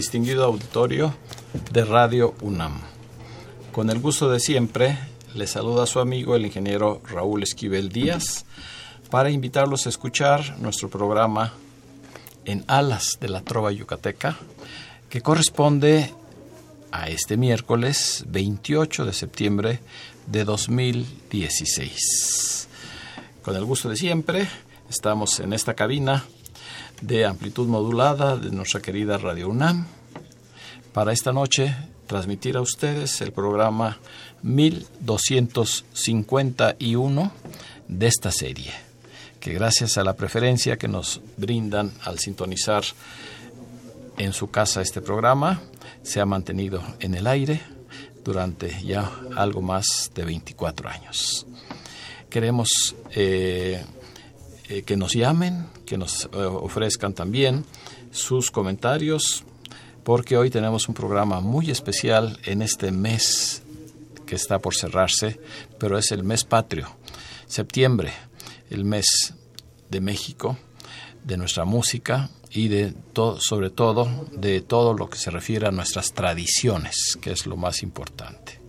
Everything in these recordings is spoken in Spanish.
distinguido auditorio de Radio UNAM. Con el gusto de siempre, le saluda a su amigo el ingeniero Raúl Esquivel Díaz para invitarlos a escuchar nuestro programa En Alas de la Trova Yucateca, que corresponde a este miércoles 28 de septiembre de 2016. Con el gusto de siempre, estamos en esta cabina de amplitud modulada de nuestra querida Radio UNAM para esta noche transmitir a ustedes el programa 1251 de esta serie, que gracias a la preferencia que nos brindan al sintonizar en su casa este programa, se ha mantenido en el aire durante ya algo más de 24 años. Queremos eh, eh, que nos llamen, que nos eh, ofrezcan también sus comentarios, porque hoy tenemos un programa muy especial en este mes que está por cerrarse, pero es el mes patrio, septiembre, el mes de México, de nuestra música y de sobre todo de todo lo que se refiere a nuestras tradiciones, que es lo más importante.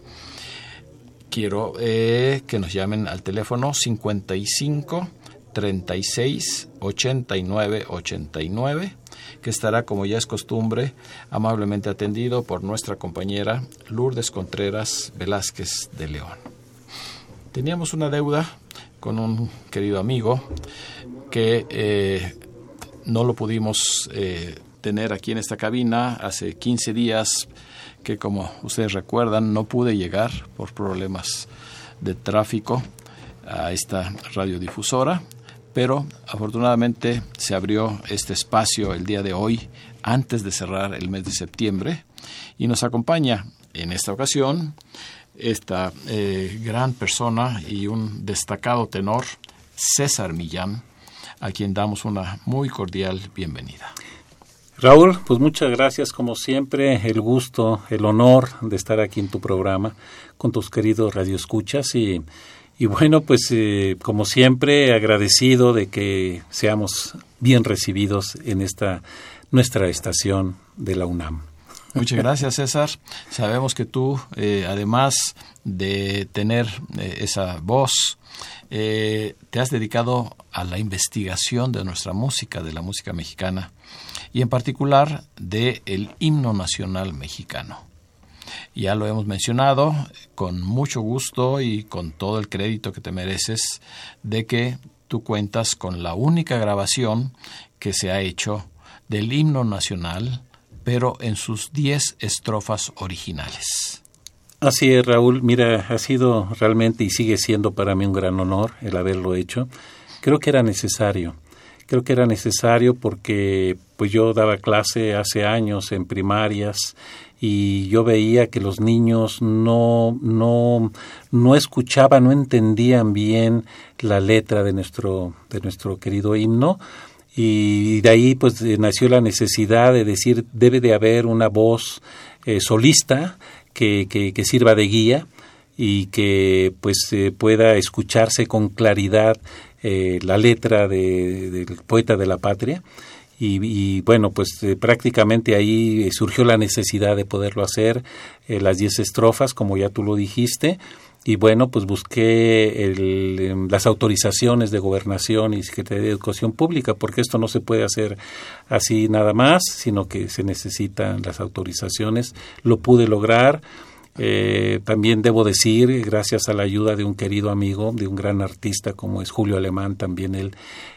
Quiero eh, que nos llamen al teléfono 55 36 89 89 que estará, como ya es costumbre, amablemente atendido por nuestra compañera Lourdes Contreras Velázquez de León. Teníamos una deuda con un querido amigo que eh, no lo pudimos eh, tener aquí en esta cabina hace 15 días que como ustedes recuerdan no pude llegar por problemas de tráfico a esta radiodifusora pero afortunadamente se abrió este espacio el día de hoy antes de cerrar el mes de septiembre y nos acompaña en esta ocasión esta eh, gran persona y un destacado tenor, César Millán, a quien damos una muy cordial bienvenida. Raúl, pues muchas gracias como siempre, el gusto, el honor de estar aquí en tu programa con tus queridos radioescuchas y y bueno, pues eh, como siempre, agradecido de que seamos bien recibidos en esta nuestra estación de la UNAM. Muchas gracias, César. Sabemos que tú, eh, además de tener eh, esa voz, te has dedicado a la investigación de nuestra música, de la música mexicana, y en particular del el himno nacional mexicano. Ya lo hemos mencionado con mucho gusto y con todo el crédito que te mereces de que tú cuentas con la única grabación que se ha hecho del himno nacional, pero en sus diez estrofas originales. Así es, Raúl. Mira, ha sido realmente y sigue siendo para mí un gran honor el haberlo hecho. Creo que era necesario. Creo que era necesario porque pues yo daba clase hace años en primarias y yo veía que los niños no, no, no escuchaban, no entendían bien la letra de nuestro, de nuestro querido himno. Y de ahí pues nació la necesidad de decir debe de haber una voz eh, solista que, que, sirva de guía y que pues eh, pueda escucharse con claridad eh, la letra del poeta de la patria y, bueno, pues eh, prácticamente ahí surgió la necesidad de poderlo hacer, eh, las diez estrofas, como ya tú lo dijiste, y bueno, pues busqué el, em, las autorizaciones de gobernación y Secretaría de Educación Pública, porque esto no se puede hacer así nada más, sino que se necesitan las autorizaciones. Lo pude lograr. Eh, también debo decir, gracias a la ayuda de un querido amigo, de un gran artista como es Julio Alemán, también él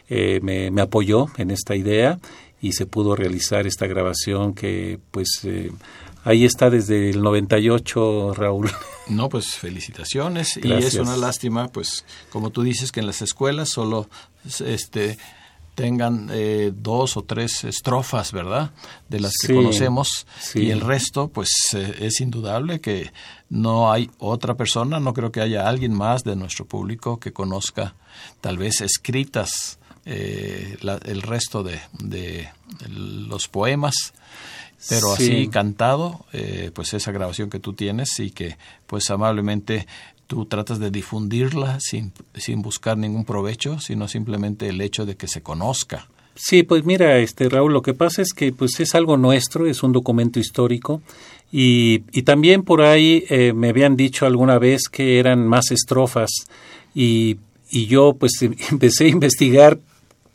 eh, me, me, apoyó en esta idea y se pudo realizar esta grabación que pues eh, ahí está desde el 98, Raúl. No, pues felicitaciones y es una lástima, pues como tú dices que en las escuelas solo este tengan eh, dos o tres estrofas, ¿verdad? De las que conocemos sí. y el resto, pues eh, es indudable que no hay otra persona, no creo que haya alguien más de nuestro público que conozca tal vez escritas eh, la- el resto de, de los poemas pero Sí. así cantado, eh, pues esa grabación que tú tienes y que pues amablemente tú tratas de difundirla sin, sin buscar ningún provecho, sino simplemente el hecho de que se conozca. Sí, pues mira, este Raúl, lo que pasa es que pues es algo nuestro, es un documento histórico y, y también por ahí eh, me habían dicho alguna vez que eran más estrofas y, y yo pues empecé a investigar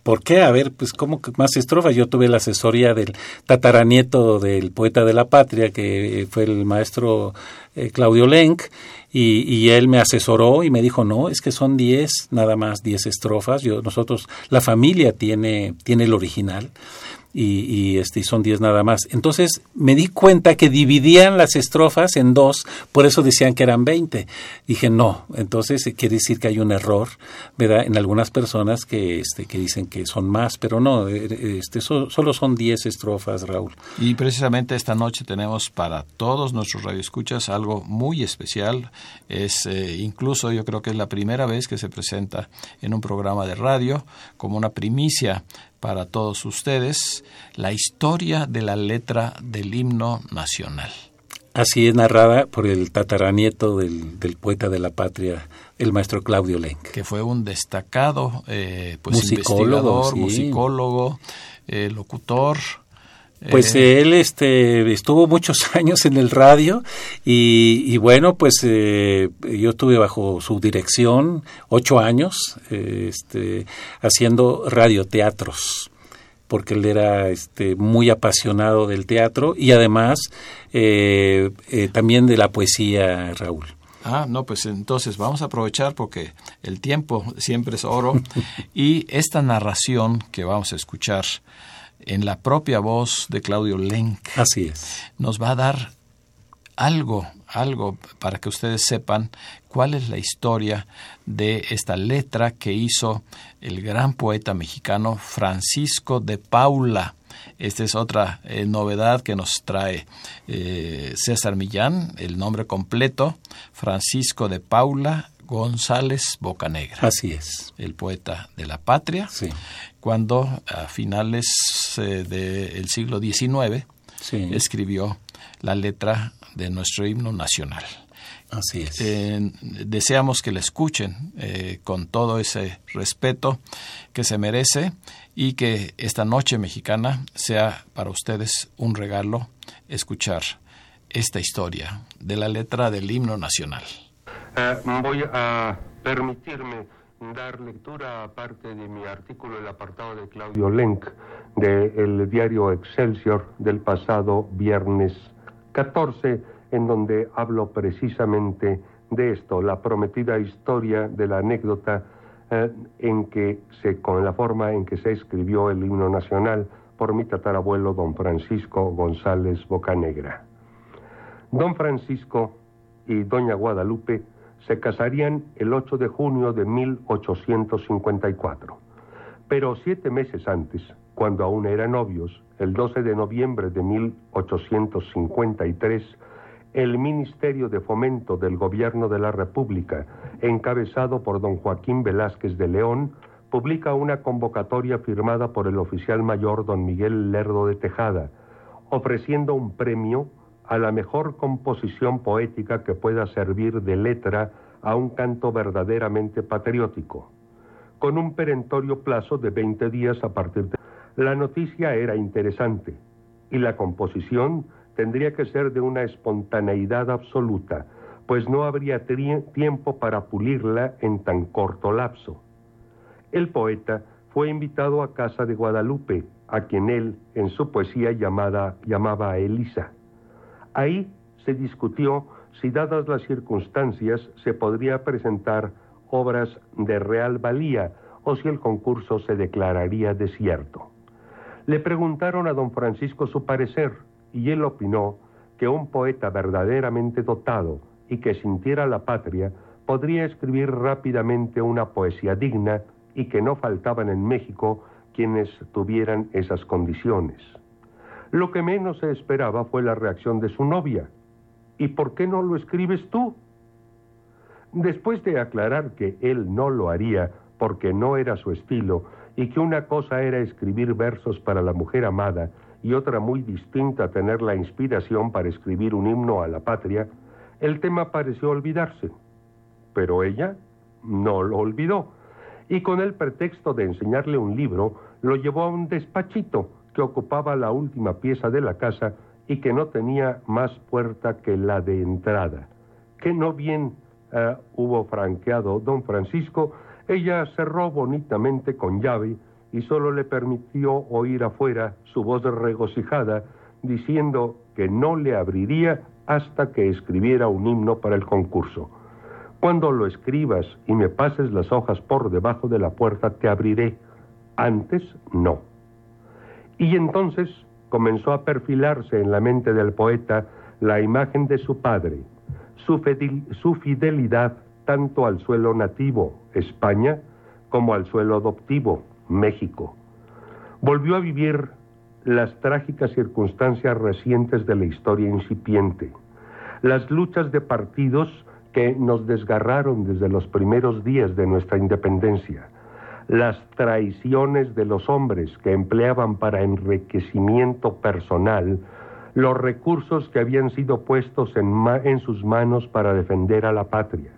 ¿Por qué? A ver, pues cómo que más estrofas. Yo tuve la asesoría del tataranieto del poeta de la patria, que fue el maestro eh, Claudio Lenk, y, y él me asesoró y me dijo, no, es que son 10, nada más 10 estrofas. Yo, nosotros, la familia tiene, tiene el original y, este, son 10 nada más. Entonces me di cuenta que dividían las estrofas en dos, por eso decían que eran 20. Dije, no, entonces eh, quiere decir que hay un error. En algunas personas que, este, que dicen que son más, pero no, eh, este, so- solo son 10 estrofas, Raúl. Y precisamente esta noche tenemos para todos nuestros radioescuchas algo muy especial. Es eh, incluso yo creo que es la primera vez que se presenta en un programa de radio como una primicia para todos ustedes la historia de la letra del himno nacional. Así es narrada por el tataranieto del, del poeta de la patria, el maestro Claudio Lenk. que fue un destacado eh, pues Musicólogo, investigador, sí. musicólogo, eh, locutor. Pues eh, él este, estuvo muchos años en el radio y, y bueno, pues eh, yo estuve bajo su dirección ocho años eh, este, haciendo radioteatros porque él era este, muy apasionado del teatro y además eh, también de la poesía, Raúl. Ah, no, pues entonces vamos a aprovechar porque el tiempo siempre es oro y esta narración que vamos a escuchar en la propia voz de Claudio Lenk Así es. nos va a dar algo, algo para que ustedes sepan cuál es la historia de esta letra que hizo el gran poeta mexicano Francisco de Paula. Esta es otra eh, novedad que nos trae eh, César Millán, el nombre completo, Francisco de Paula González Bocanegra, Así es. el poeta de la patria, Sí. Cuando a finales eh, del siglo XIX Sí. escribió la letra de nuestro himno nacional. Así es. Eh, deseamos que la escuchen eh, con todo ese respeto que se merece y que esta noche mexicana sea para ustedes un regalo escuchar esta historia de la letra del himno nacional. Eh, voy a permitirme dar lectura a parte de mi artículo, el apartado de Claudio Lenk, del diario Excelsior del pasado viernes 14, en donde hablo precisamente de esto, la prometida historia de la anécdota eh, en que se, con la forma en que se escribió el himno nacional por mi tatarabuelo don Francisco González Bocanegra. Don Francisco y doña Guadalupe se casarían el 8 de junio de 1854. Pero siete meses antes, cuando aún eran novios, el 12 de noviembre de 1853, el Ministerio de Fomento del Gobierno de la República, encabezado por don Joaquín Velázquez de León, publica una convocatoria firmada por el oficial mayor don Miguel Lerdo de Tejada, ofreciendo un premio a la mejor composición poética que pueda servir de letra a un canto verdaderamente patriótico, con un perentorio plazo de 20 días a partir de... La noticia era interesante y la composición tendría que ser de una espontaneidad absoluta, pues no habría tiempo para pulirla en tan corto lapso. El poeta fue invitado a casa de Guadalupe, a quien él, en su poesía llamada, llamaba Elisa. Ahí se discutió si, dadas las circunstancias, se podría presentar obras de real valía o si el concurso se declararía desierto. Le preguntaron a don Francisco su parecer y él opinó que un poeta verdaderamente dotado y que sintiera la patria podría escribir rápidamente una poesía digna y que no faltaban en México quienes tuvieran esas condiciones. Lo que menos se esperaba fue la reacción de su novia. ¿Y por qué no lo escribes tú? Después de aclarar que él no lo haría porque no era su estilo y que una cosa era escribir versos para la mujer amada y otra muy distinta tener la inspiración para escribir un himno a la patria, el tema pareció olvidarse. Pero ella no lo olvidó y con el pretexto de enseñarle un libro lo llevó a un despachito que ocupaba la última pieza de la casa y que no tenía más puerta que la de entrada. Que no bien eh, hubo franqueado don Francisco, ella cerró bonitamente con llave y solo le permitió oír afuera su voz regocijada diciendo que no le abriría hasta que escribiera un himno para el concurso. Cuando lo escribas y me pases las hojas por debajo de la puerta, te abriré. Antes, no. Y entonces comenzó a perfilarse en la mente del poeta la imagen de su padre, su, fidelidad tanto al suelo nativo, España, como al suelo adoptivo, México. Volvió a vivir las trágicas circunstancias recientes de la historia incipiente, las luchas de partidos que nos desgarraron desde los primeros días de nuestra independencia, las traiciones de los hombres que empleaban para enriquecimiento personal los recursos que habían sido puestos en, sus manos para defender a la patria.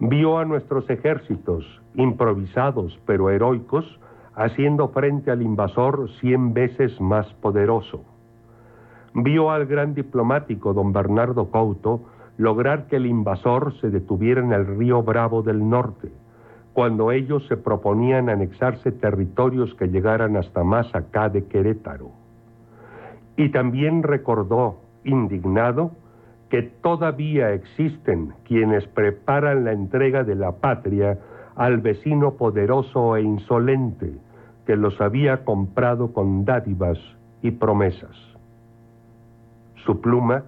Vio a nuestros ejércitos, improvisados pero heroicos, haciendo frente al invasor cien veces más poderoso. Vio al gran diplomático don Bernardo Couto lograr que el invasor se detuviera en el río Bravo del norte, cuando ellos se proponían anexarse territorios que llegaran hasta más acá de Querétaro. Y también recordó, indignado, que todavía existen quienes preparan la entrega de la patria al vecino poderoso e insolente que los había comprado con dádivas y promesas. Su pluma,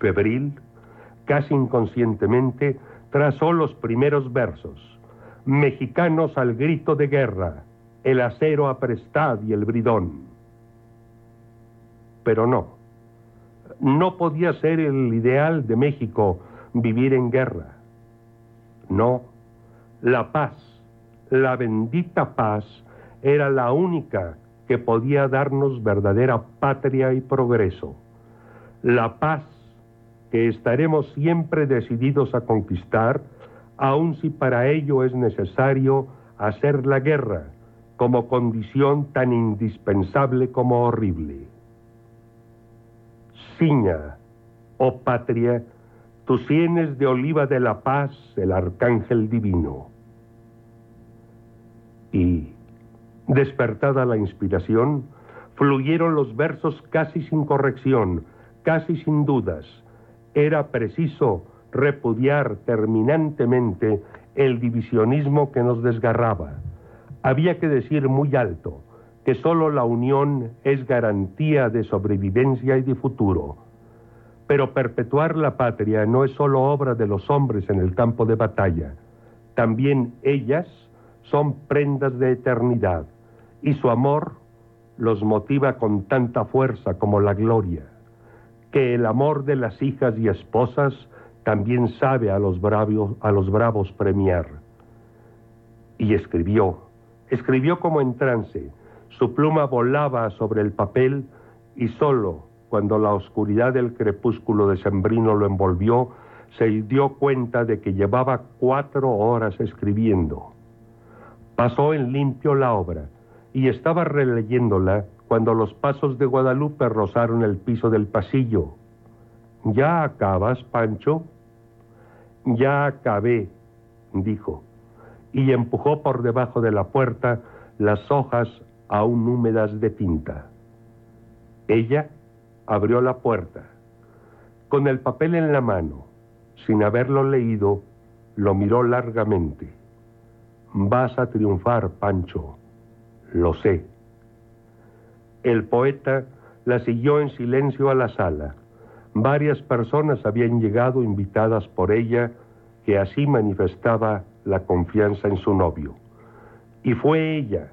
febril, casi inconscientemente, trazó los primeros versos. Mexicanos al grito de guerra, el acero aprestad y el bridón. Pero no, no podía ser el ideal de México vivir en guerra. No, la paz, la bendita paz, era la única que podía darnos verdadera patria y progreso. La paz que estaremos siempre decididos a conquistar, aun si para ello es necesario hacer la guerra como condición tan indispensable como horrible. Ciña, oh patria, tus sienes de oliva de la paz, el arcángel divino. Y, despertada la inspiración, fluyeron los versos casi sin corrección, casi sin dudas, era preciso repudiar terminantemente el divisionismo que nos desgarraba. Había que decir muy alto que sólo la unión es garantía de sobrevivencia y de futuro. Pero perpetuar la patria no es sólo obra de los hombres en el campo de batalla. También ellas son prendas de eternidad y su amor los motiva con tanta fuerza como la gloria que el amor de las hijas y esposas también sabe a los, a los bravos premiar. Y escribió, escribió como en trance, su pluma volaba sobre el papel y solo cuando la oscuridad del crepúsculo decembrino lo envolvió, se dio cuenta de que llevaba cuatro horas escribiendo. Pasó en limpio la obra y estaba releyéndola cuando los pasos de Guadalupe rozaron el piso del pasillo. ¿Ya acabas, Pancho? Ya acabé, dijo, y empujó por debajo de la puerta las hojas aún húmedas de tinta. Ella abrió la puerta. Con el papel en la mano, sin haberlo leído, lo miró largamente. Vas a triunfar, Pancho, lo sé. El poeta la siguió en silencio a la sala. Varias personas habían llegado invitadas por ella, que así manifestaba la confianza en su novio. Y fue ella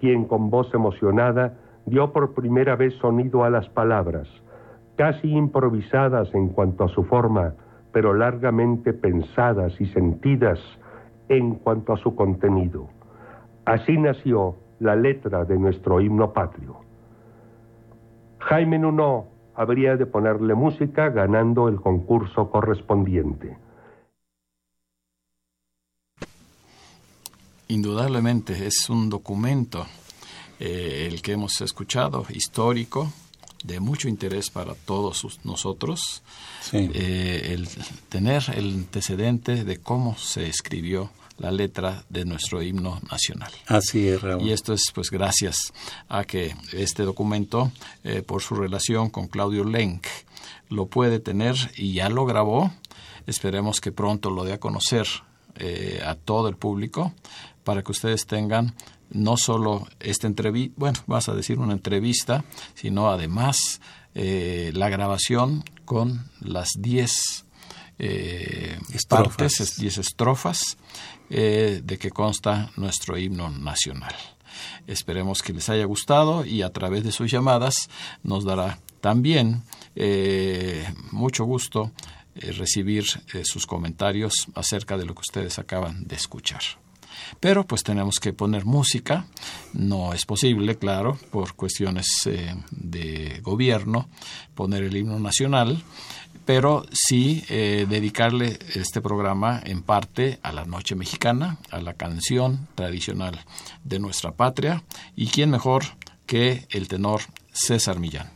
quien con voz emocionada dio por primera vez sonido a las palabras, casi improvisadas en cuanto a su forma, pero largamente pensadas y sentidas en cuanto a su contenido. Así nació la letra de nuestro himno patrio. Jaime Nuno habría de ponerle música ganando el concurso correspondiente. Indudablemente es un documento eh, el que hemos escuchado, histórico, de mucho interés para todos nosotros, eh, el tener el antecedente de cómo se escribió la letra de nuestro himno nacional. Así es, Raúl. Y esto es pues gracias a que este documento, eh, por su relación con Claudio Lenk, lo puede tener y ya lo grabó. Esperemos que pronto lo dé a conocer eh, a todo el público para que ustedes tengan no solo esta entrevista, bueno, vas a decir una entrevista, sino además eh, la grabación con las 10 eh, partes, 10 estrofas eh, de que consta nuestro himno nacional. Esperemos que les haya gustado y a través de sus llamadas nos dará también eh, mucho gusto eh, recibir sus comentarios acerca de lo que ustedes acaban de escuchar. Pero pues tenemos que poner música, no es posible, claro, por cuestiones de gobierno, poner el himno nacional pero sí eh, dedicarle este programa en parte a la noche mexicana, a la canción tradicional de nuestra patria, y quién mejor que el tenor César Millán.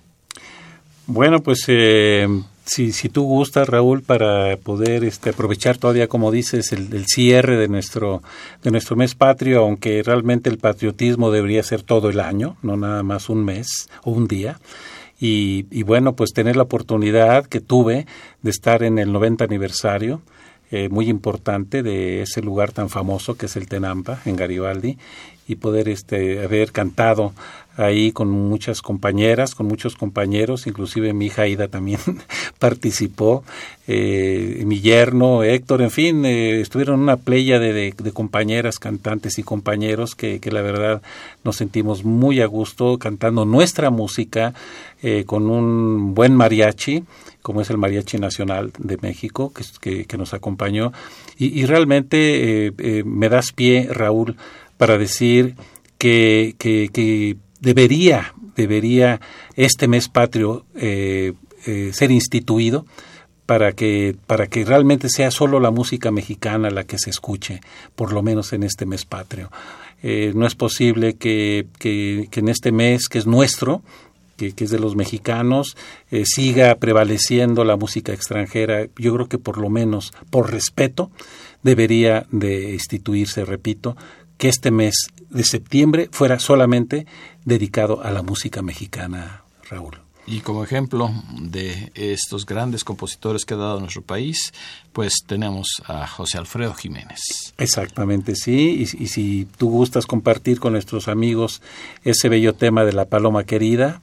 Bueno, pues eh, si, si tú gustas, Raúl, para poder este, aprovechar todavía, como dices, el, el, cierre de nuestro, de nuestro mes patrio, aunque realmente el patriotismo debería ser todo el año, no nada más un mes o un día. Y, bueno, pues tener la oportunidad que tuve de estar en el 90 aniversario, eh, muy importante, de ese lugar tan famoso que es el Tenampa, en Garibaldi, y poder este, haber cantado ahí con muchas compañeras, con muchos compañeros, inclusive mi hija Ida también participó, eh, mi yerno Héctor, en fin, eh, estuvieron una playa de, compañeras, cantantes y compañeros que, que, la verdad nos sentimos muy a gusto cantando nuestra música eh, con un buen mariachi, como es el Mariachi Nacional de México, que, que, nos acompañó. Y, y realmente me das pie, Raúl, para decir que, que, que debería, debería este mes patrio eh, eh, ser instituido para que, para que realmente sea solo la música mexicana la que se escuche, por lo menos en este mes patrio. Eh, no es posible que, que, en este mes, que es nuestro, que, que es de los mexicanos, siga prevaleciendo la música extranjera. Yo creo que por lo menos, por respeto, debería de instituirse, repito, que este mes de septiembre fuera solamente dedicado a la música mexicana, Raúl. Y como ejemplo de estos grandes compositores que ha dado nuestro país, pues tenemos a José Alfredo Jiménez. Exactamente, sí. Y, y, si tú gustas compartir con nuestros amigos ese bello tema de la paloma querida,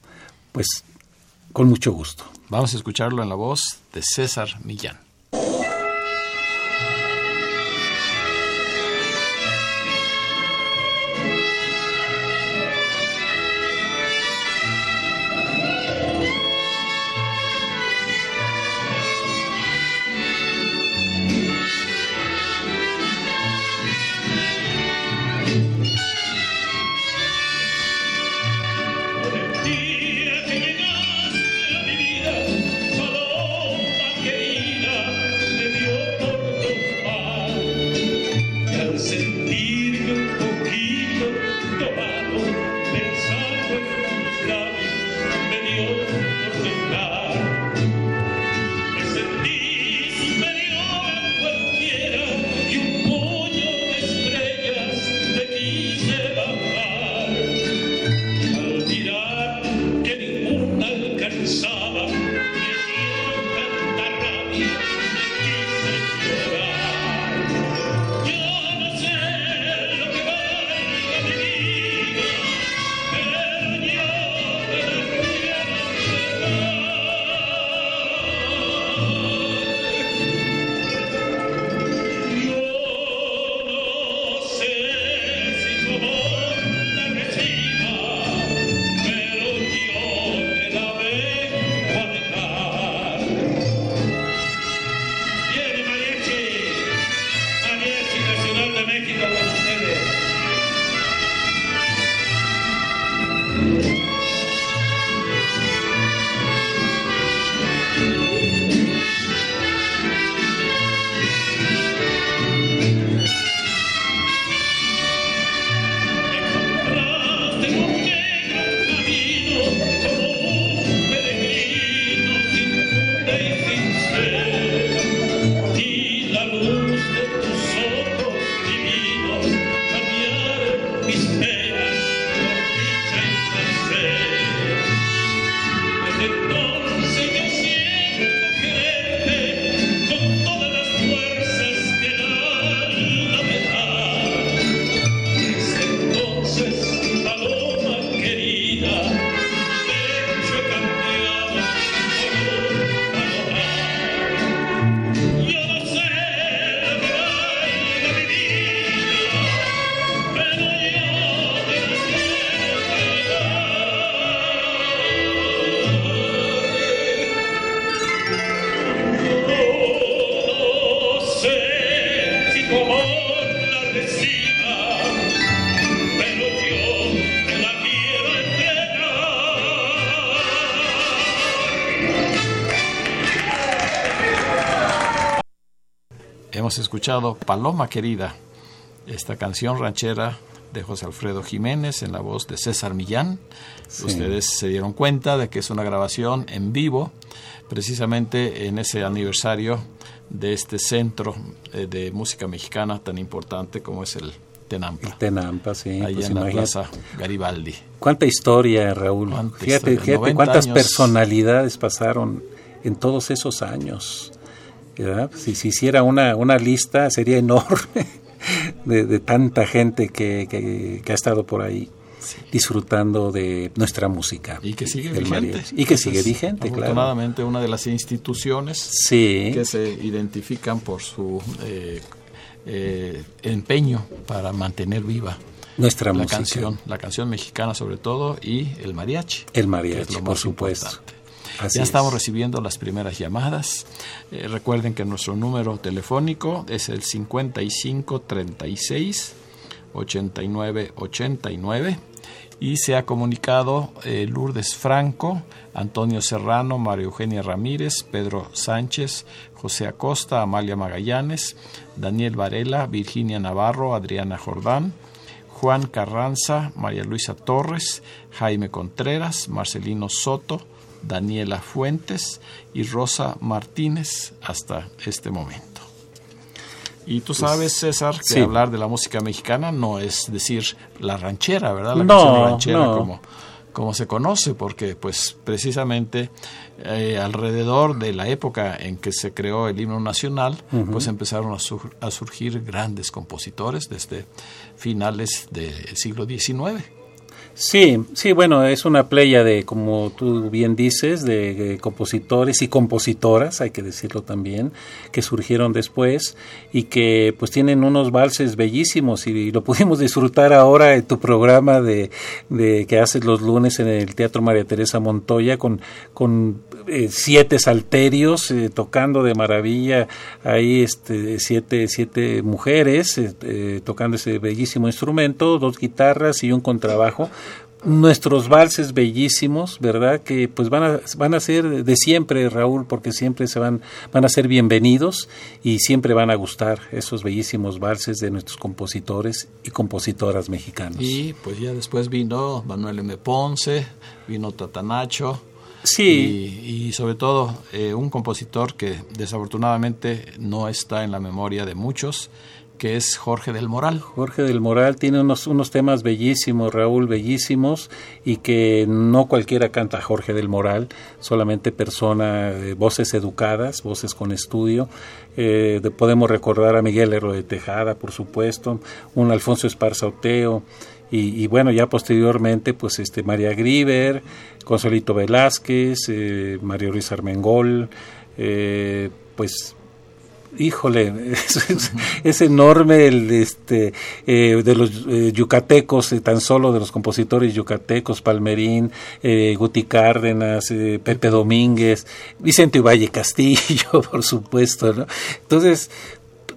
pues con mucho gusto. Vamos a escucharlo en la voz de César Millán. Escuchado Paloma Querida, esta canción ranchera de José Alfredo Jiménez en la voz de César Millán. Ustedes se dieron cuenta de que es una grabación en vivo, precisamente en ese aniversario de este centro eh, de música mexicana tan importante como es el Tenampa. El Tenampa, sí. Ahí pues en la. Plaza Garibaldi. Cuánta historia, Raúl. Cuánta fíjate, historia. fíjate 90 cuántas años. personalidades pasaron en todos esos años. ¿Verdad? Si se hiciera una, una lista, sería enorme de, de tanta gente que, que- que ha estado por ahí disfrutando de nuestra música. Y que sigue vigente. mariachi. Y que sigue vigente, claro. Afortunadamente, una de las instituciones Sí, que se identifican por su eh, eh, empeño para mantener viva nuestra la música. canción, la canción mexicana sobre todo y el mariachi. El mariachi, por supuesto. importante. Así ya estamos es. recibiendo las primeras llamadas. Eh, recuerden que nuestro número telefónico es el 5536 8989 y se ha comunicado eh, Lourdes Franco, Antonio Serrano, María Eugenia Ramírez, Pedro Sánchez, José Acosta, Amalia Magallanes, Daniel Varela, Virginia Navarro, Adriana Jordán, Juan Carranza, María Luisa Torres, Jaime Contreras, Marcelino Soto, Daniela Fuentes y Rosa Martínez hasta este momento. Y tú sabes, César, que Pues, sí. hablar de la música mexicana no es decir la ranchera, ¿verdad? La No, canción ranchera no. como, como se conoce, porque pues precisamente eh, alrededor de la época en que se creó el himno nacional, pues empezaron a, sur- a surgir grandes compositores desde finales del siglo XIX. Sí, sí, bueno, es una playa de, como tú bien dices, de, compositores y compositoras, hay que decirlo también, que surgieron después y que pues tienen unos valses bellísimos y lo pudimos disfrutar ahora en tu programa de, de que haces los lunes en el Teatro María Teresa Montoya con, con eh, siete salterios eh, tocando de maravilla ahí este siete siete mujeres eh, eh, tocando ese bellísimo instrumento dos guitarras y un contrabajo nuestros valses bellísimos, ¿verdad? Que pues van a, van a ser de siempre, Raúl, porque siempre se van, van a ser bienvenidos y siempre van a gustar esos bellísimos valses de nuestros compositores y compositoras mexicanos. Y pues ya después vino Manuel M. Ponce, vino Tatanacho. Sí. Y, y sobre todo eh, un compositor que desafortunadamente no está en la memoria de muchos, que es Jorge del Moral. Jorge del Moral tiene unos, unos temas bellísimos, Raúl, bellísimos, y que no cualquiera canta Jorge del Moral, solamente persona, eh, voces educadas, voces con estudio. Eh, de- podemos recordar a Miguel Herro de Tejada, por supuesto, un Alfonso Esparza Oteo, y, y bueno, ya posteriormente, pues este María Griver, Consolito Velázquez, eh, María Luisa Armengol, eh, pues híjole, es, enorme el este eh, de los eh, yucatecos, eh, tan solo de los compositores yucatecos, Palmerín, eh, Guti Cárdenas, eh, Pepe Domínguez, Vicente Valle Castillo, por supuesto, ¿no? Entonces,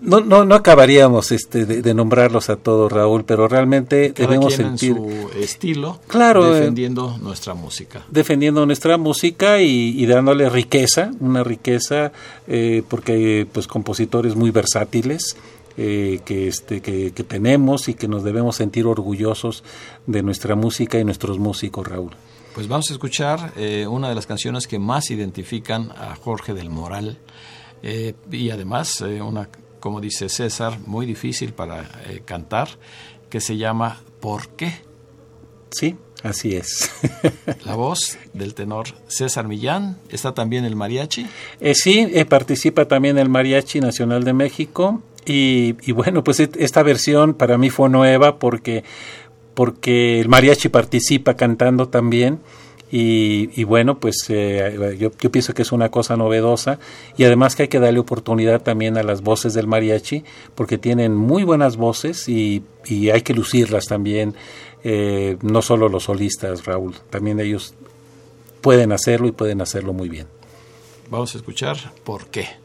no, no, no acabaríamos este, de, de nombrarlos a todos, Raúl, pero realmente Cada debemos sentir en su estilo, Claro, eh. defendiendo nuestra música. defendiendo nuestra música y, y dándole riqueza, una riqueza, eh, porque pues compositores muy versátiles eh, que, este, que, que tenemos y que nos debemos sentir orgullosos de nuestra música y nuestros músicos, Raúl. Pues vamos a escuchar eh, una de las canciones que más identifican a Jorge del Moral eh, y además eh, una, como dice César, muy difícil para eh, cantar, que se llama ¿Por qué? Sí, así es. La voz del tenor César Millán, está también el mariachi. Eh, sí, eh, participa también el Mariachi Nacional de México y, y bueno, pues et- esta versión para mí fue nueva porque, porque el mariachi participa cantando también y, y bueno, pues eh, yo, yo pienso que es una cosa novedosa y además que hay que darle oportunidad también a las voces del mariachi porque tienen muy buenas voces y, y hay que lucirlas también, eh, no solo los solistas, Raúl, también ellos pueden hacerlo y pueden hacerlo muy bien. Vamos a escuchar ¿Por qué?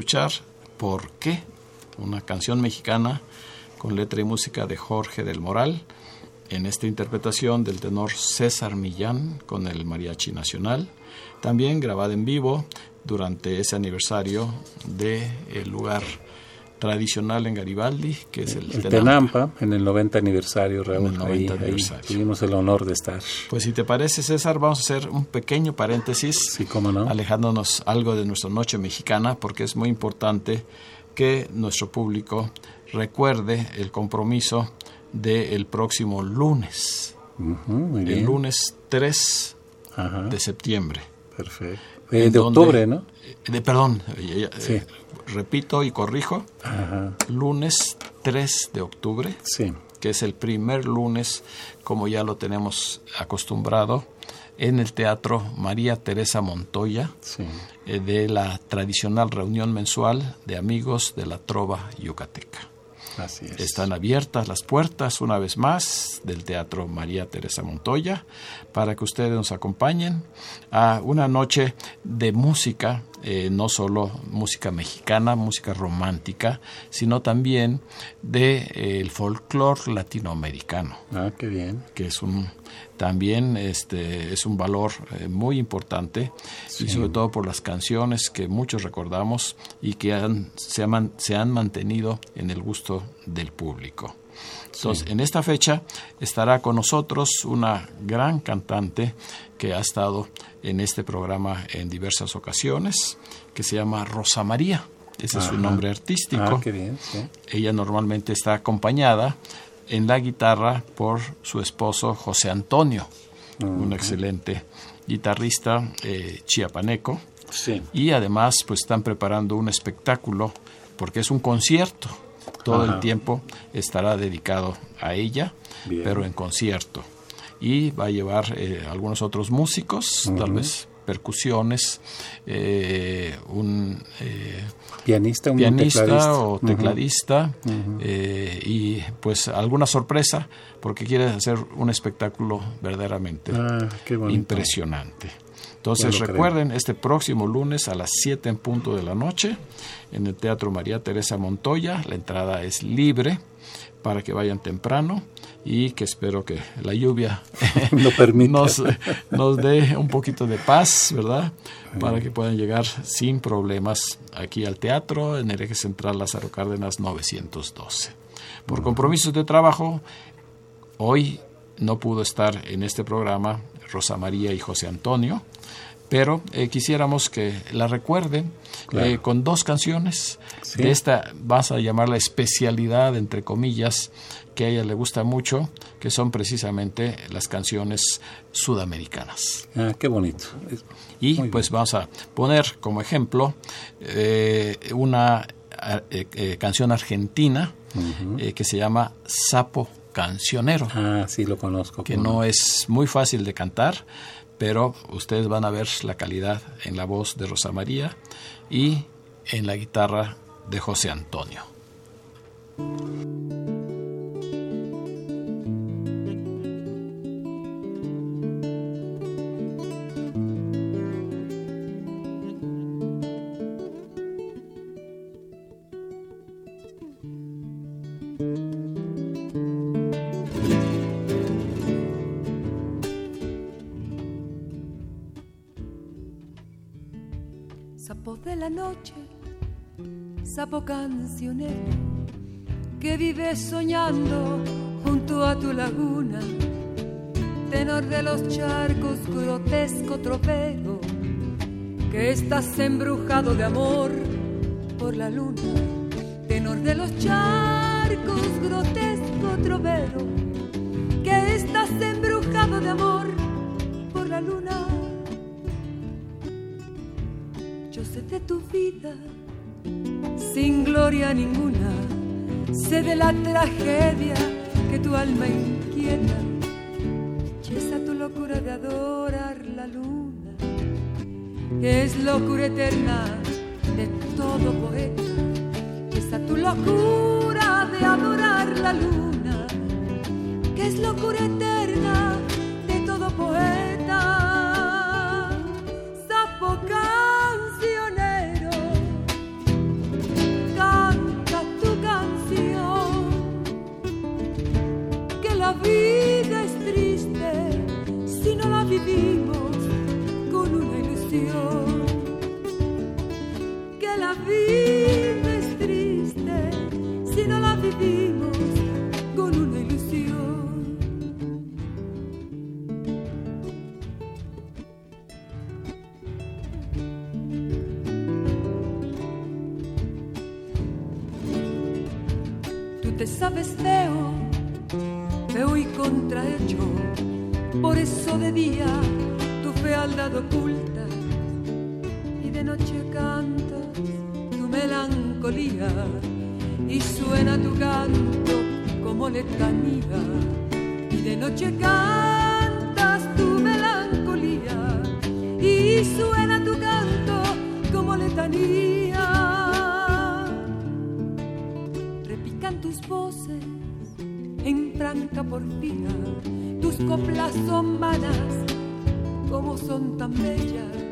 Escuchar ¿Por qué? Una canción mexicana con letra y música de Jorge del Moral, en esta interpretación del tenor César Millán con el Mariachi Nacional, también grabada en vivo durante ese aniversario del el lugar tradicional en Garibaldi, que es el, Tenampa. en el 90 aniversario, Raúl. ahí, tuvimos el honor de estar. Pues si te parece, César, vamos a hacer un pequeño paréntesis, sí, cómo no. alejándonos algo de nuestra noche mexicana, porque es muy importante que nuestro público recuerde el compromiso del próximo lunes, el lunes 3 de septiembre. Perfecto. Eh, de octubre, ¿no? De, perdón, sí repito y corrijo, lunes 3 de octubre, que es el primer lunes, como ya lo tenemos acostumbrado, en el Teatro María Teresa Montoya, eh, de la tradicional reunión mensual de amigos de la Trova Yucateca. Están abiertas las puertas una vez más del Teatro María Teresa Montoya para que ustedes nos acompañen a una noche de música eh, no solo música mexicana, música romántica, sino también de eh, el folclore latinoamericano. Ah, qué bien. Que es un también este es un valor eh, muy importante y sobre todo por las canciones que muchos recordamos y que han, se, han, se han mantenido en el gusto del público. Entonces, en esta fecha estará con nosotros una gran cantante que ha estado en este programa en diversas ocasiones, que se llama Rosa María. Ese es su nombre artístico. Ah, qué bien, Ella normalmente está acompañada en la guitarra por su esposo José Antonio, un excelente guitarrista eh, chiapaneco. Sí. Y además, pues están preparando un espectáculo porque es un concierto todo el tiempo estará dedicado a ella, pero en concierto. Y va a llevar eh, algunos otros músicos, tal vez percusiones, eh, un eh, pianista, un pianista tecladista. o tecladista y pues alguna sorpresa porque quiere hacer un espectáculo verdaderamente ah, impresionante. Entonces recuerden, creo. este próximo lunes a las 7 en punto de la noche en el Teatro María Teresa Montoya, la entrada es libre para que vayan temprano y que espero que la lluvia nos, nos, dé un poquito de paz, ¿verdad? Para que puedan llegar sin problemas aquí al teatro en el eje central Lázaro Cárdenas 912. Por compromisos de trabajo, hoy no pudo estar en este programa Rosa María y José Antonio, pero eh, quisiéramos que la recuerden claro. eh, con dos canciones ¿Sí? de esta, vas a llamarla especialidad, entre comillas, que a ella le gusta mucho, que son precisamente las canciones sudamericanas. Ah, qué bonito. Y Muy pues bien. vamos a poner como ejemplo eh, una eh, canción argentina uh -huh. que se llama Sapo Cancionero. Ah, sí, lo conozco. Que no es muy fácil de cantar, pero ustedes van a ver la calidad en la voz de Rosa María y en la guitarra de José Antonio. Sapo cancionero, que vive soñando junto a tu laguna, tenor de los charcos, grotesco tropero, que estás embrujado de amor por la luna, tenor de los charcos, grotesco tropero, que estás embrujado de amor por la luna. Yo sé de tu vida sin gloria ninguna, sé de la tragedia que tu alma inquieta, y esa tu locura de adorar la luna, que es locura eterna de todo poeta, esa tu locura de adorar la luna, que es locura eterna de todo poeta. Una noche cantas tu melancolía y suena tu canto como letanía. Y de noche cantas tu melancolía y suena tu canto como letanía. Repican tus voces en franca porfía. Tus coplas son vanas, como son tan bellas.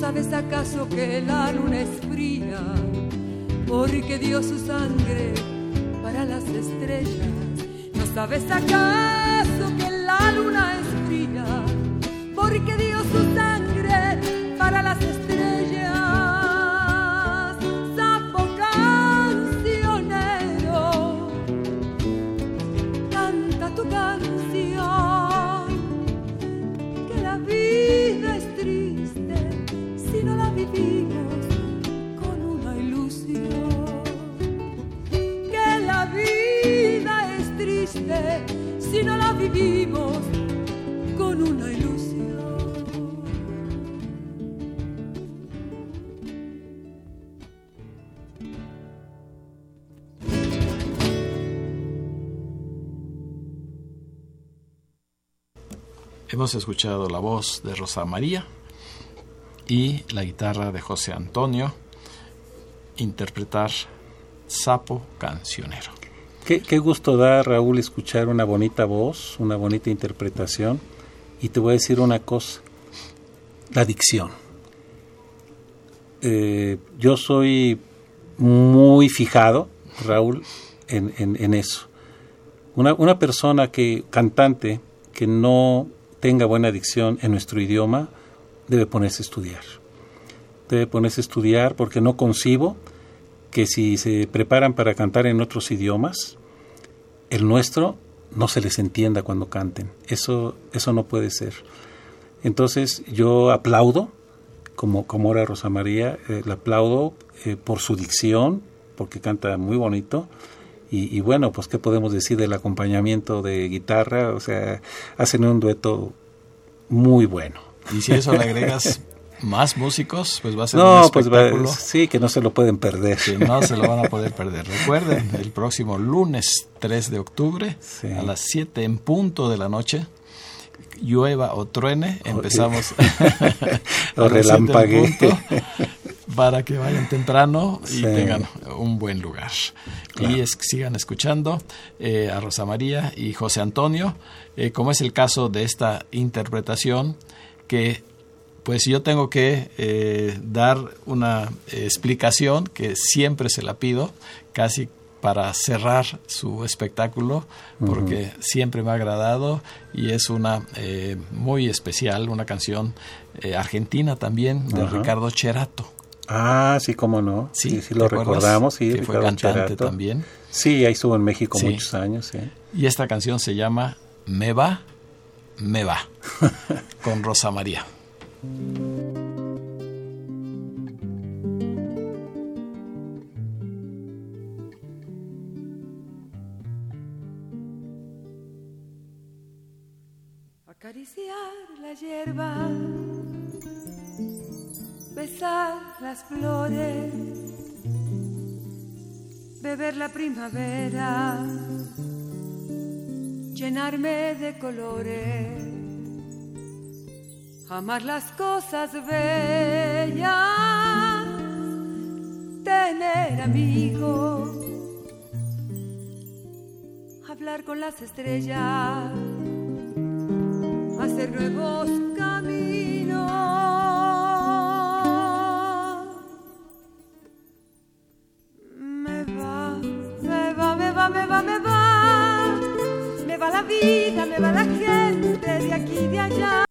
Sabes acaso que la luna es fría? Porque dio su sangre para las estrellas. ¿No sabes acaso que la luna es fría? Porque dio Hemos escuchado la voz de Rosa María y la guitarra de José Antonio interpretar Sapo Cancionero. Qué, gusto da, Raúl, escuchar una bonita voz, una bonita interpretación. Y te voy a decir una cosa, la dicción. Eh, yo soy muy fijado, Raúl, en eso. Una, una persona que, cantante, que no tenga buena dicción en nuestro idioma, debe ponerse a estudiar. Debe ponerse a estudiar porque no concibo que si se preparan para cantar en otros idiomas, el nuestro no se les entienda cuando canten. Eso, eso no puede ser. Entonces yo aplaudo, como, como era Rosa María, eh, la aplaudo eh, por su dicción, porque canta muy bonito. Y, y bueno, pues qué podemos decir del acompañamiento de guitarra, o sea, hacen un dueto muy bueno. Y si eso le agregas más músicos, pues va a ser un No, pues va- espectáculo sí, que no se lo pueden perder. que no se lo van a poder perder. Recuerden, el próximo lunes 3 de octubre, Sí. a las 7 en punto de la noche, llueva o truene, empezamos O a las 7 en relampaguee. punto, para que vayan temprano y Sí. tengan un buen lugar. Y es, sigan escuchando eh, a Rosa María y José Antonio, eh, como es el caso de esta interpretación que pues yo tengo que eh, dar una explicación que siempre se la pido, casi para cerrar su espectáculo, porque siempre me ha agradado y es una eh, muy especial, una canción argentina también de. Ricardo Cherato. Ah, sí, cómo no. Sí, sí, ¿te lo recordamos, sí, Que fue cantante Cherato. también. Sí, ahí estuvo en México Sí. muchos años, sí. Y esta canción se llama Me va, me va, con Rosa María. Acariciar la hierba, besar las flores, beber la primavera, llenarme de colores, amar las cosas bellas, tener amigos, hablar con las estrellas hacer nuevos caminos. Va, me va, me va, me va. La vida, me va la gente de aquí y de allá.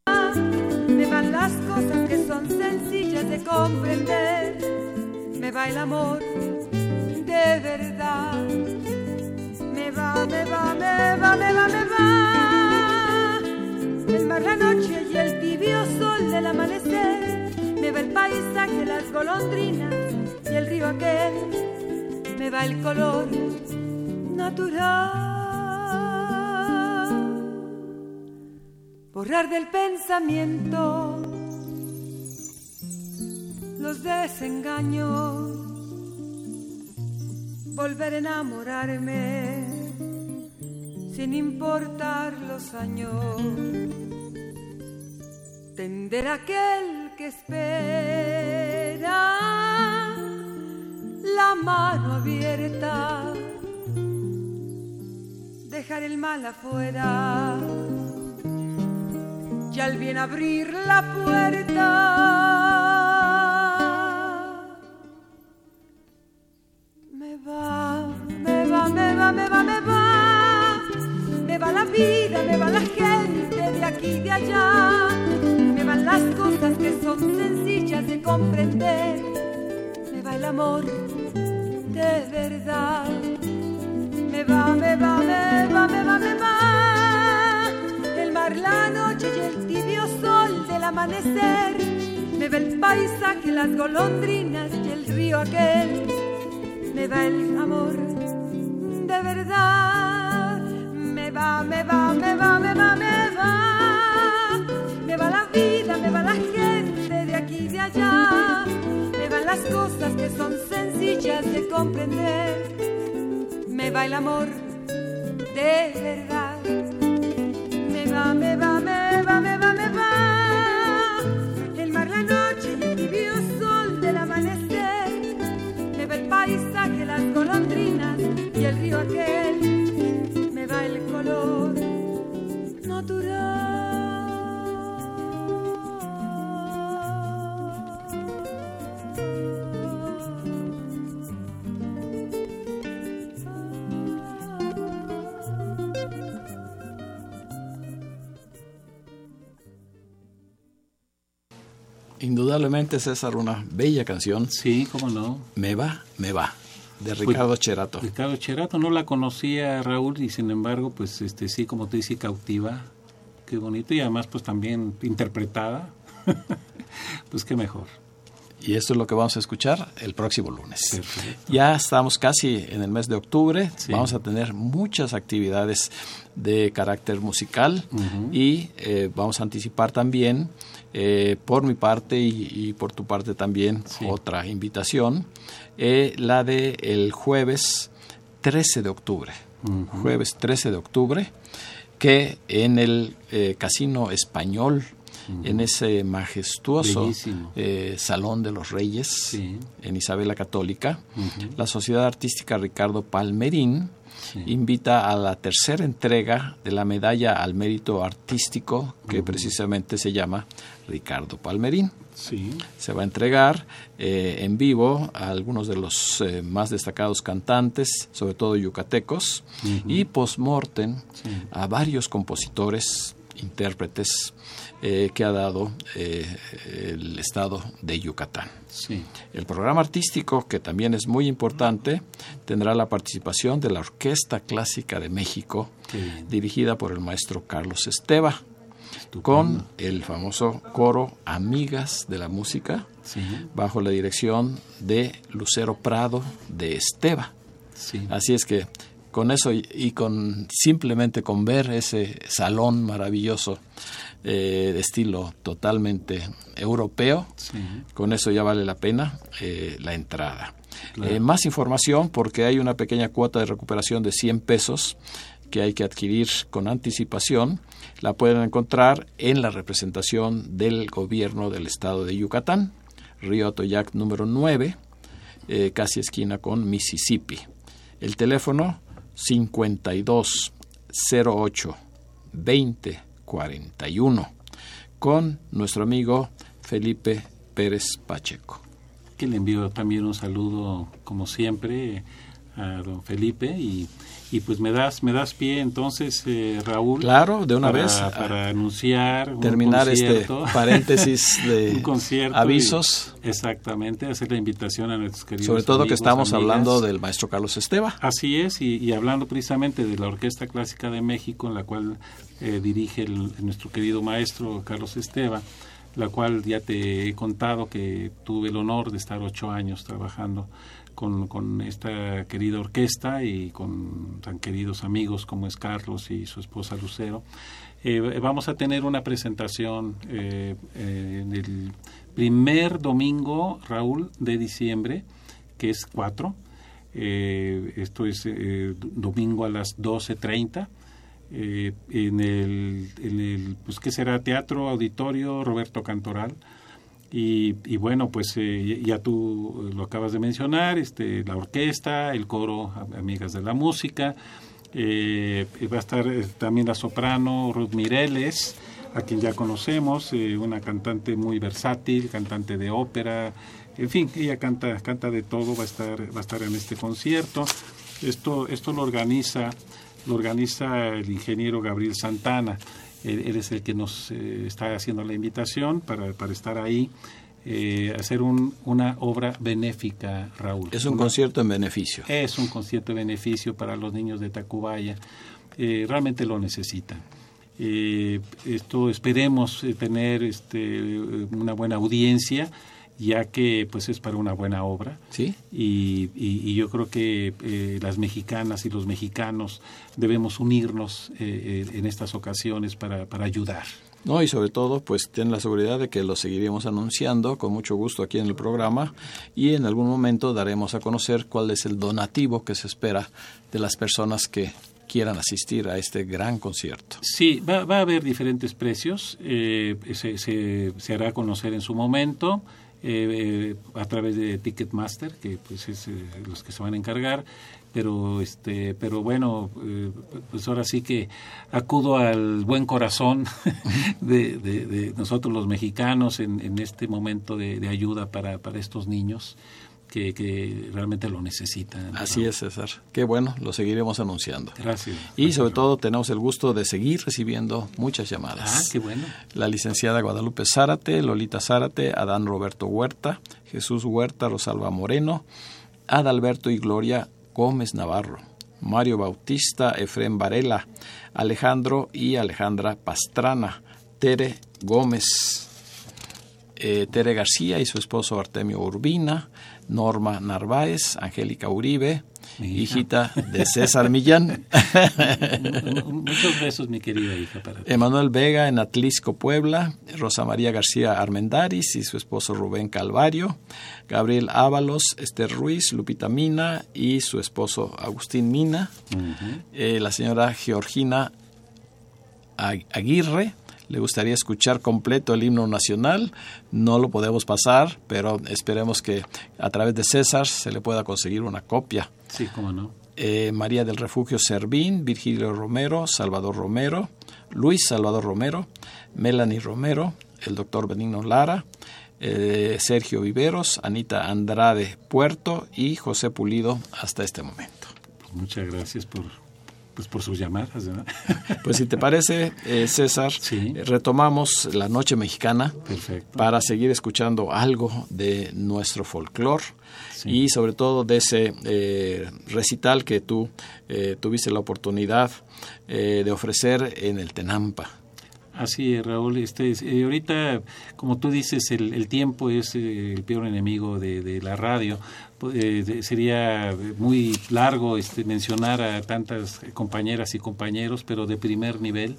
Me van las cosas que son sencillas de comprender. Me va el amor de verdad. Me va, me va, me va, me va, me va. El mar, la noche y el tibio sol del amanecer. Me va el paisaje, las golondrinas y el río aquel. Me va el color natural. Borrar del pensamiento los desengaños. Volver a enamorarme sin importar los años. Tender aquel que espera la mano abierta dejar el mal afuera y al bien abrir la puerta. Me va, me va, me va, me va, me va, me va la vida, me va la gente de aquí y de allá, me van las cosas que son sencillas de comprender, me va el amor de verdad. Me va, me va, me va, me va, me va. El mar, la noche y el tibio sol del amanecer. Me va el paisaje, las golondrinas y el río aquel. Me va el amor de verdad. Me va, me va, me va, me va, me va. Me va la vida, me va la gente de aquí y de allá. Me van las cosas que son sencillas de comprender. Me va el amor de verdad. Indudablemente, César, una bella canción. Sí, cómo no. Me va, me va, de Ricardo Cherato. Ricardo Cherato no la conocía Raúl y sin embargo, pues este sí, como te dice, cautiva. Qué bonito y además pues también interpretada. pues qué mejor. Y esto es lo que vamos a escuchar el próximo lunes. Perfecto. Ya estamos casi en el mes de octubre, Sí. vamos a tener muchas actividades de carácter musical y eh, vamos a anticipar también, eh, por mi parte y, y por tu parte también, Sí. otra invitación, eh, la de el jueves 13 de octubre. Jueves 13 de octubre, que en el eh, Casino Español, en ese majestuoso eh, Salón de los Reyes, Sí. en Isabel Católica, Ujú. la Sociedad Artística Ricardo Palmerín Sí. invita a la tercera entrega de la medalla al mérito artístico que precisamente se llama Ricardo Palmerín. Sí. Se va a entregar eh, en vivo a algunos de los eh, más destacados cantantes, sobre todo yucatecos, y post-mortem Sí. a varios compositores, intérpretes eh, que ha dado eh, el estado de Yucatán. Sí. El programa artístico, que también es muy importante, tendrá la participación de la Orquesta Clásica de México, dirigida por el maestro Carlos Estupendo. con el famoso coro Amigas de la Música, Sí. bajo la dirección de Lucero Prado de Esteva. Sí. Así es que con eso y, y con simplemente con ver ese salón maravilloso eh, de estilo totalmente europeo, Sí. con eso ya vale la pena eh, la entrada. Claro. Eh, más información porque hay una pequeña cuota de recuperación de 100 pesos que hay que adquirir con anticipación. La pueden encontrar en la representación del gobierno del estado de Yucatán, Río Atoyac número 9, eh, casi esquina con Mississippi. El teléfono 5208 2041 con nuestro amigo Felipe Pérez Pacheco. Que le envío también un saludo, como siempre, a don Felipe y, y pues me das me das pie entonces, eh, Raúl. Claro, de una para- vez, Para anunciar un terminar este paréntesis de un concierto avisos. y- exactamente, hacer la invitación a nuestros queridos Sobre todo que estamos amigas. hablando del maestro Carlos Esteva. Así es, y, y hablando precisamente de la Orquesta Clásica de México, en la cual eh, dirige el- nuestro querido maestro Carlos Esteva, la cual ya te he contado que tuve el honor de estar ocho años trabajando con, esta querida orquesta y con tan queridos amigos como es Carlos y su esposa Lucero. Eh, vamos a tener una presentación eh, eh, en el primer domingo, Raúl, de diciembre, que es 4. Eh, esto es domingo a las 12.30. eh, en el, en el, pues, ¿qué será? Teatro Auditorio Roberto Cantoral. Y, bueno, pues eh, ya tú lo acabas de mencionar, este, la orquesta, el coro Amigas de la Música, eh, va a estar eh, también la soprano Ruth Mireles, a quien ya conocemos, una cantante muy versátil, cantante de ópera, en fin, ella canta, canta de todo, va a estar, va a estar en este concierto. Esto, esto lo organiza, lo organiza el ingeniero Gabriel Santana. Eres el que nos está haciendo la invitación para, para estar ahí. hacer un, una obra benéfica, Raúl. Es un concierto en beneficio. Es un concierto de beneficio para los niños de Tacubaya. realmente lo necesitan. esto esperemos tener este, una buena audiencia ya que pues es para una buena obra. Sí. Y, y, yo creo que eh, las mexicanas y los mexicanos debemos unirnos eh, eh, en estas ocasiones para, para ayudar. No, y sobre todo, pues ten la seguridad de que lo seguiremos anunciando con mucho gusto aquí en el programa y en algún momento daremos a conocer cuál es el donativo que se espera de las personas que quieran asistir a este gran concierto. Sí, va, va a haber diferentes precios, se, se, se hará conocer en su momento. Eh, a través de Ticketmaster, que pues es eh, los que se van a encargar, pero este, pero bueno, eh, pues ahora sí que acudo al buen corazón de, de, nosotros los mexicanos en, en este momento de, de ayuda para, para estos niños que, realmente lo necesitan. Así es, César. Qué bueno, lo seguiremos anunciando. Gracias. Y sobre todo tenemos el gusto de seguir recibiendo muchas llamadas. Ah, qué bueno. La licenciada Guadalupe Zárate, Lolita Zárate, Adán Roberto Huerta, Jesús Huerta, Rosalba Moreno, Adalberto y Gloria Gómez Navarro, Mario Bautista, Efrén Varela, Alejandro y Alejandra Pastrana, Tere Gómez, eh, Tere García y su esposo Artemio Urbina, Norma Narváez, Angélica Uribe, hijita de César Millán. Muchos besos, mi querida hija. Para Emanuel Vega en Atlisco, Puebla, Rosa María García Armendaris y su esposo Rubén Calvario, Gabriel Ábalos, Esther Ruiz, Lupita Mina y su esposo Agustín Mina, eh, la señora Georgina Aguirre, le gustaría escuchar completo el himno nacional. No lo podemos pasar, pero esperemos que a través de César se le pueda conseguir una copia. Sí, cómo no. Eh, María del Refugio Servín, Virgilio Romero, Salvador Romero, Luis Salvador Romero, Melanie Romero, el doctor Benigno Lara, eh, Sergio Viveros, Anita Andrade Puerto y José Pulido hasta este momento. Pues muchas gracias por pues por sus llamadas. Pues si te parece, eh, César, retomamos la noche mexicana para seguir escuchando algo de nuestro folclore y sobre todo de ese eh, recital que tú eh, tuviste la oportunidad de ofrecer en el Tenampa. Así es, Raúl. Este, ahorita, como tú dices, el, tiempo es el peor enemigo de la radio. Eh, sería muy largo este, mencionar a tantas compañeras y compañeros, pero de primer nivel,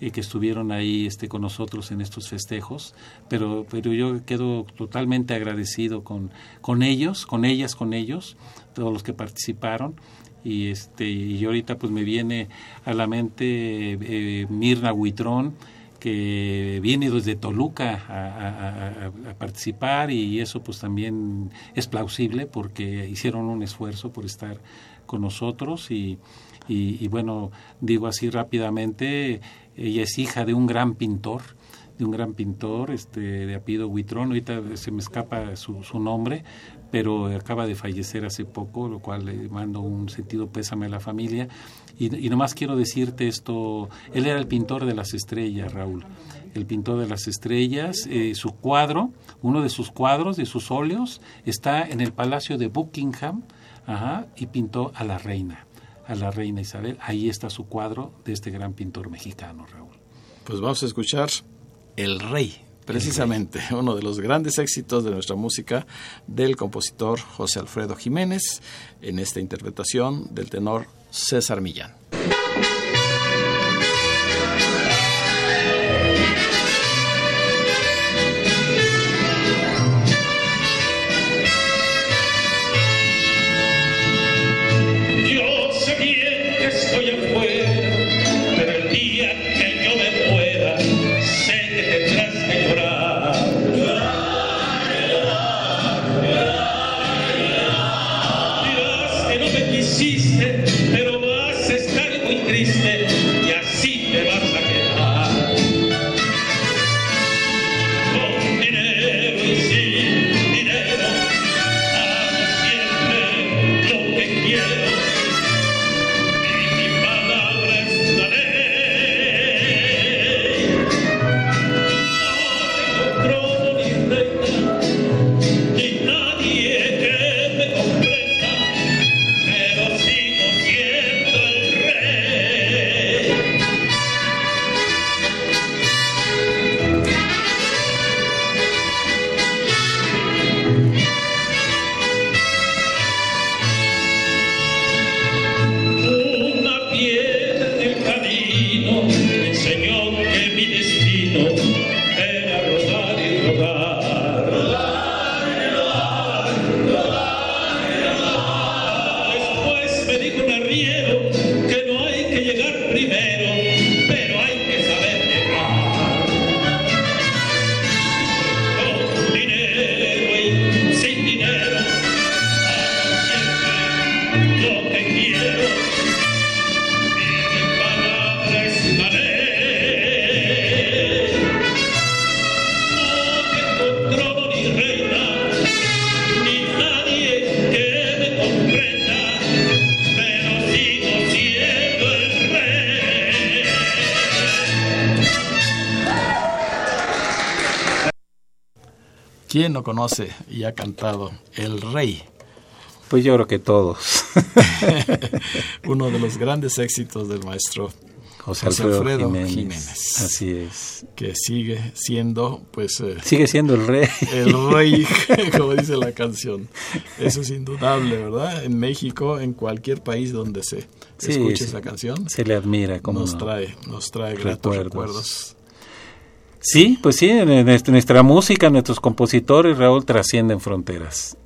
eh, que estuvieron ahí este, con nosotros en estos festejos. Pero, pero yo quedo totalmente agradecido con, con ellos, con ellas, con ellos, todos los que participaron y este y ahorita pues me viene a la mente eh, Mirna Huitrón que viene desde Toluca a, participar y eso pues también es plausible porque hicieron un esfuerzo por estar con nosotros y, y, bueno, digo así rápidamente, ella es hija de un gran pintor, de un gran pintor este, de apellido Huitrón, ahorita se me escapa su, nombre, pero acaba de fallecer hace poco, lo cual le mando un sentido pésame a la familia. Y, y nomás quiero decirte esto, él era el pintor de las estrellas, Raúl, el pintor de las estrellas, eh, su cuadro, uno de sus cuadros, de sus óleos, está en el Palacio de Buckingham, ajá, y pintó a la reina, a la reina Isabel. Ahí está su cuadro de este gran pintor mexicano, Raúl. Pues vamos a escuchar El Rey precisamente uno de los grandes éxitos de nuestra música del compositor José Alfredo Jiménez en esta interpretación del tenor César Millán. Conoce y ha cantado El Rey? Pues yo creo que todos. Uno de los grandes éxitos del maestro José Alfredo, Jiménez, Así es. Que sigue siendo, pues... Eh, sigue siendo el rey. El rey, como dice la canción. Eso es indudable, ¿verdad? En México, en cualquier país donde se escuche esa canción. Se le admira, como nos trae, nos trae gratos recuerdos. Sí, pues sí, nuestra música, nuestros compositores, Raúl, trascienden fronteras.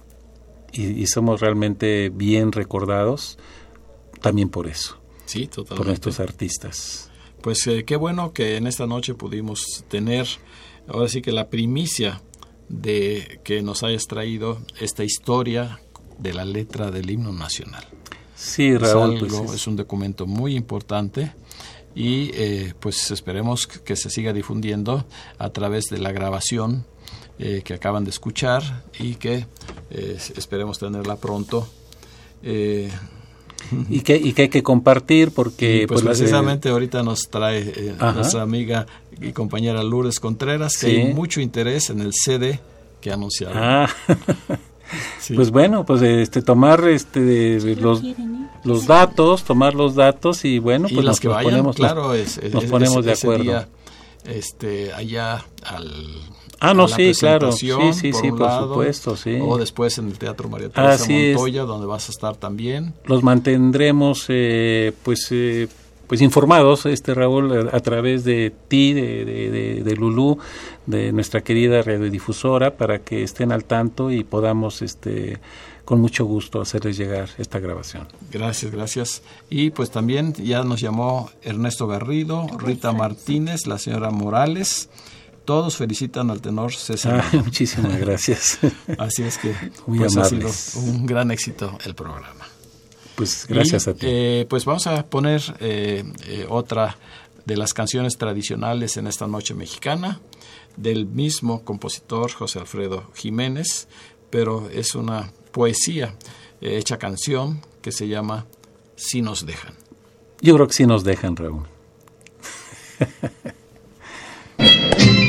Y, y somos realmente bien recordados también por eso. Sí, totalmente. Por nuestros artistas. Pues eh, qué bueno que en esta noche pudimos tener, ahora sí que la primicia de que nos hayas traído esta historia de la letra del himno nacional. Sí, Raúl. Es, pues es... un documento muy importante y eh, pues esperemos que se siga difundiendo a través de la grabación eh, que acaban de escuchar y que eh, esperemos tenerla pronto. Eh, y que, y que hay que compartir porque pues, pues precisamente ahorita nos trae eh, nuestra amiga y compañera Lourdes Contreras que hay mucho interés en el CD que anunciaron. Ah. Pues bueno, pues este tomar este los, los datos, tomar los datos y bueno, pues las que vayan, ponemos, claro, es, nos ponemos de acuerdo. Día, este allá al Ah, no, sí, claro. Sí, sí, sí, por supuesto, sí. O después en el Teatro María Teresa Montoya, donde vas a estar también. Los mantendremos, eh, pues, eh, pues informados, este Raúl, a, través de ti, de, de, de, Lulú, de nuestra querida radiodifusora, para que estén al tanto y podamos, este con mucho gusto hacerles llegar esta grabación. Gracias, gracias. Y pues también ya nos llamó Ernesto Garrido, Rita Martínez, la señora Morales, todos felicitan al tenor César. Ah, muchísimas gracias. Así es que pues, ha sido un gran éxito el programa. Pues gracias a ti. Eh, pues vamos a poner eh, eh, otra de las canciones tradicionales en esta noche mexicana del mismo compositor José Alfredo Jiménez, pero es una poesía hecha canción que se llama Si nos dejan. Yo creo que sí nos dejan, Raúl.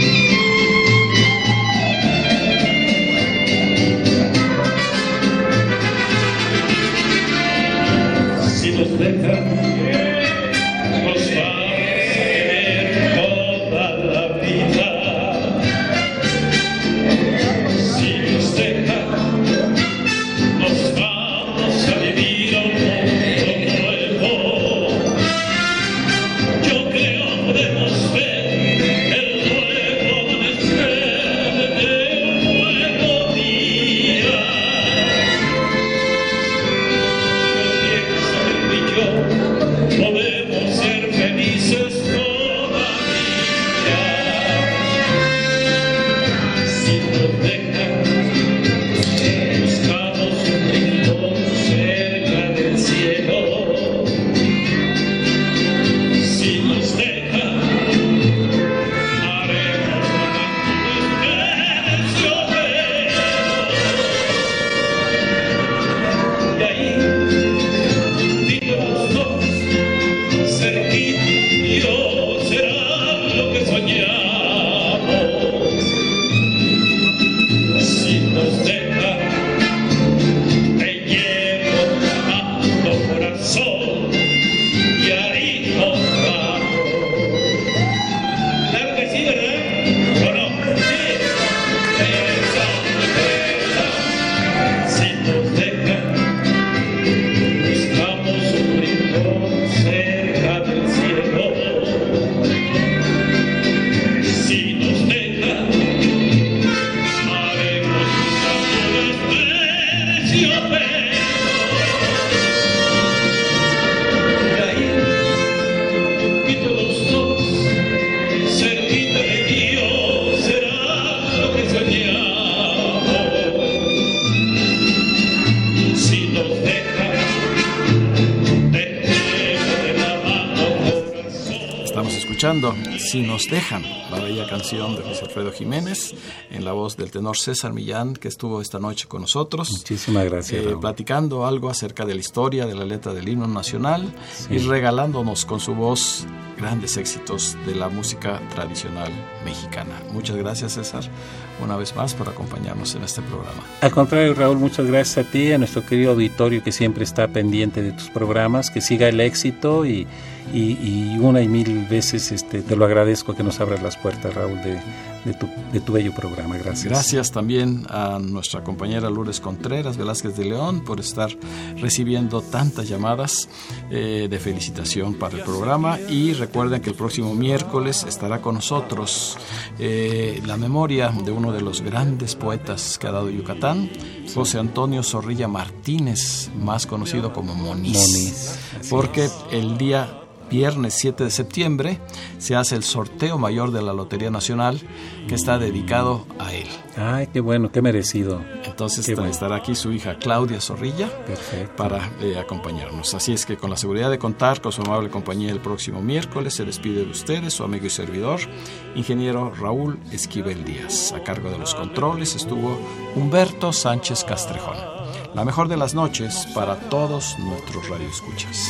Si nos dejan, la bella canción de José Alfredo Jiménez, en la voz del tenor César Millán, que estuvo esta noche con nosotros. Muchísimas gracias. Eh, platicando algo acerca de la historia, de la letra del himno nacional y regalándonos con su voz grandes éxitos de la música tradicional mexicana. Muchas gracias César una vez más por acompañarnos en este programa. Al contrario Raúl, muchas gracias a ti, a nuestro querido auditorio que siempre está pendiente de tus programas, que siga el éxito y, y, una y mil veces este, te lo agradezco que nos abras las puertas Raúl de, de tu, de tu bello programa. Gracias. Gracias también a nuestra compañera Lourdes Contreras Velázquez de León por estar recibiendo tantas llamadas eh, de felicitación para el programa y recuerden que el próximo miércoles estará con nosotros eh, la memoria de uno de los grandes poetas que ha dado Yucatán, José Antonio Zorrilla Martínez, más conocido como Moniz, Moniz porque el día viernes 7 de septiembre se hace el sorteo mayor de la Lotería Nacional que está dedicado a él. Ay, qué bueno, qué merecido. Entonces estará aquí su hija Claudia Zorrilla para eh, acompañarnos. Así es que con la seguridad de contar con su amable compañía el próximo miércoles se despide de ustedes su amigo y servidor, ingeniero Raúl Esquivel Díaz. A cargo de los controles estuvo Humberto Sánchez Castrejón. La mejor de las noches para todos nuestros radioescuchas.